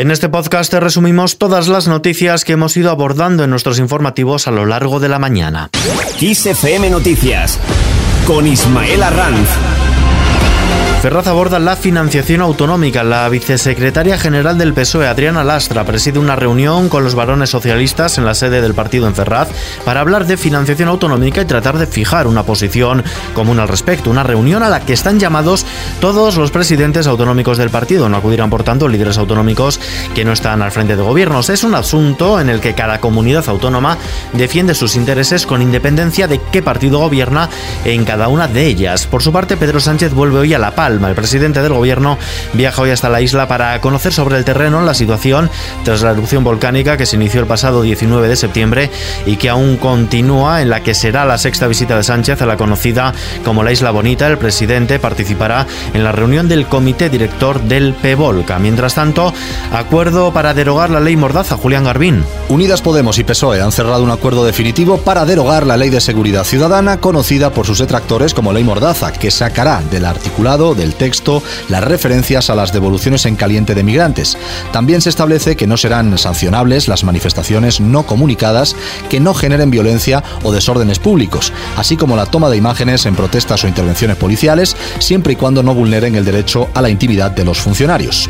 En este podcast te resumimos todas las noticias que hemos ido abordando en nuestros informativos a lo largo de la mañana. XFM Noticias con Ismael Arranz. Ferraz aborda la financiación autonómica. La vicesecretaria general del PSOE, Adriana Lastra, preside una reunión con los varones socialistas en la sede del partido en Ferraz para hablar de financiación autonómica y tratar de fijar una posición común al respecto. Una reunión a la que están llamados todos los presidentes autonómicos del partido. No acudirán, por tanto, líderes autonómicos que no están al frente de gobiernos. Es un asunto en el que cada comunidad autónoma defiende sus intereses con independencia de qué partido gobierna en cada una de ellas. Por su parte, Pedro Sánchez vuelve hoy a La Paz el presidente del gobierno viaja hoy hasta la isla para conocer sobre el terreno la situación tras la erupción volcánica que se inició el pasado 19 de septiembre y que aún continúa, en la que será la sexta visita de Sánchez a la conocida como la Isla Bonita. El presidente participará en la reunión del comité director del PEVOLCA. Mientras tanto, acuerdo para derogar la ley Mordaza. Julián Garbín. Unidas Podemos y PSOE han cerrado un acuerdo definitivo para derogar la ley de seguridad ciudadana conocida por sus detractores como ley Mordaza, que sacará del articulado del texto las referencias a las devoluciones en caliente de migrantes. También se establece que no serán sancionables las manifestaciones no comunicadas que no generen violencia o desórdenes públicos, así como la toma de imágenes en protestas o intervenciones policiales, siempre y cuando no vulneren el derecho a la intimidad de los funcionarios.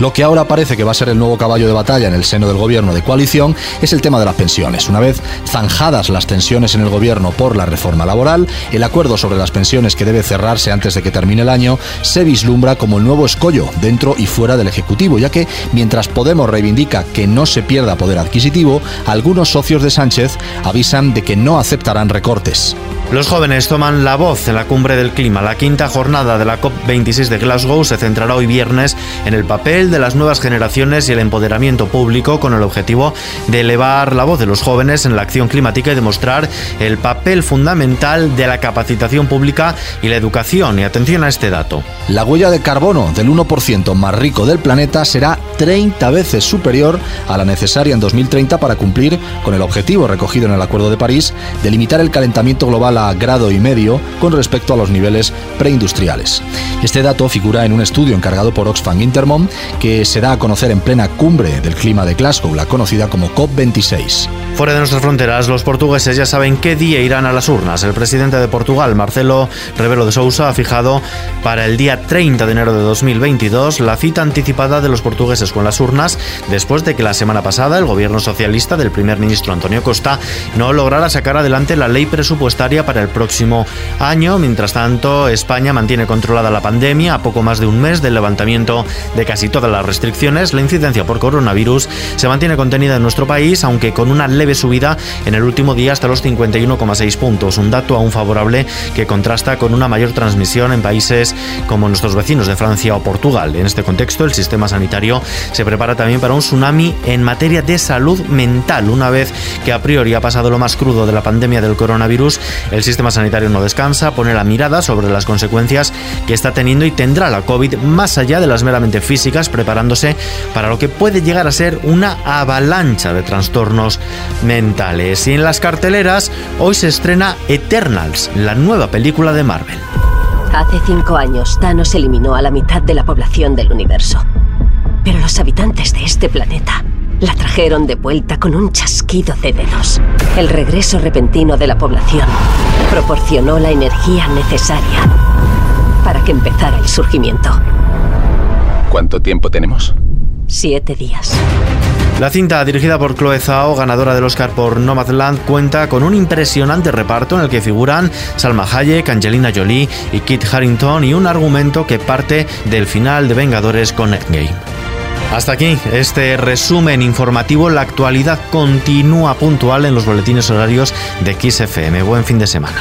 Lo que ahora parece que va a ser el nuevo caballo de batalla en el seno del gobierno de coalición es el tema de las pensiones. Una vez zanjadas las tensiones en el gobierno por la reforma laboral, el acuerdo sobre las pensiones que debe cerrarse antes de que termine el año se vislumbra como el nuevo escollo dentro y fuera del Ejecutivo, ya que mientras Podemos reivindica que no se pierda poder adquisitivo, algunos socios de Sánchez avisan de que no aceptarán recortes. Los jóvenes toman la voz en la cumbre del clima. La quinta jornada de la COP26 de Glasgow se centrará hoy viernes en el papel de las nuevas generaciones y el empoderamiento público con el objetivo de elevar la voz de los jóvenes en la acción climática y demostrar el papel fundamental de la capacitación pública y la educación. Y atención a este dato. La huella de carbono del 1% más rico del planeta será 30 veces superior a la necesaria en 2030 para cumplir con el objetivo recogido en el Acuerdo de París de limitar el calentamiento global a grado y medio con respecto a los niveles preindustriales. Este dato figura en un estudio encargado por Oxfam Intermon que se da a conocer en plena cumbre del clima de Glasgow, la conocida como COP26. Fuera de nuestras fronteras, los portugueses ya saben qué día irán a las urnas. El presidente de Portugal, Marcelo Rebelo de Sousa, ha fijado para el día 30 de enero de 2022 la cita anticipada de los portugueses con las urnas, después de que la semana pasada el gobierno socialista del primer ministro Antonio Costa no lograra sacar adelante la ley presupuestaria para el próximo año. Mientras tanto, España mantiene controlada la pandemia a poco más de un mes del levantamiento de casi todas las restricciones. La incidencia por coronavirus se mantiene contenida en nuestro país, aunque con una ley subida en el último día hasta los 51,6 puntos, un dato aún favorable que contrasta con una mayor transmisión en países como nuestros vecinos de Francia o Portugal. En este contexto, el sistema sanitario se prepara también para un tsunami en materia de salud mental. Una vez que a priori ha pasado lo más crudo de la pandemia del coronavirus, el sistema sanitario no descansa, pone la mirada sobre las consecuencias que está teniendo y tendrá la COVID más allá de las meramente físicas, preparándose para lo que puede llegar a ser una avalancha de trastornos mentales. Y en las carteleras, hoy se estrena Eternals, la nueva película de Marvel. Hace cinco años, Thanos eliminó a la mitad de la población del universo. Pero los habitantes de este planeta la trajeron de vuelta con un chasquido de dedos. El regreso repentino de la población proporcionó la energía necesaria para que empezara el surgimiento. ¿Cuánto tiempo tenemos? Siete días. La cinta, dirigida por Chloe Zhao, ganadora del Oscar por Nomadland, cuenta con un impresionante reparto en el que figuran Salma Hayek, Angelina Jolie y Kit Harrington y un argumento que parte del final de Vengadores con Endgame. Hasta aquí este resumen informativo. La actualidad continúa puntual en los boletines horarios de XFM. Buen fin de semana.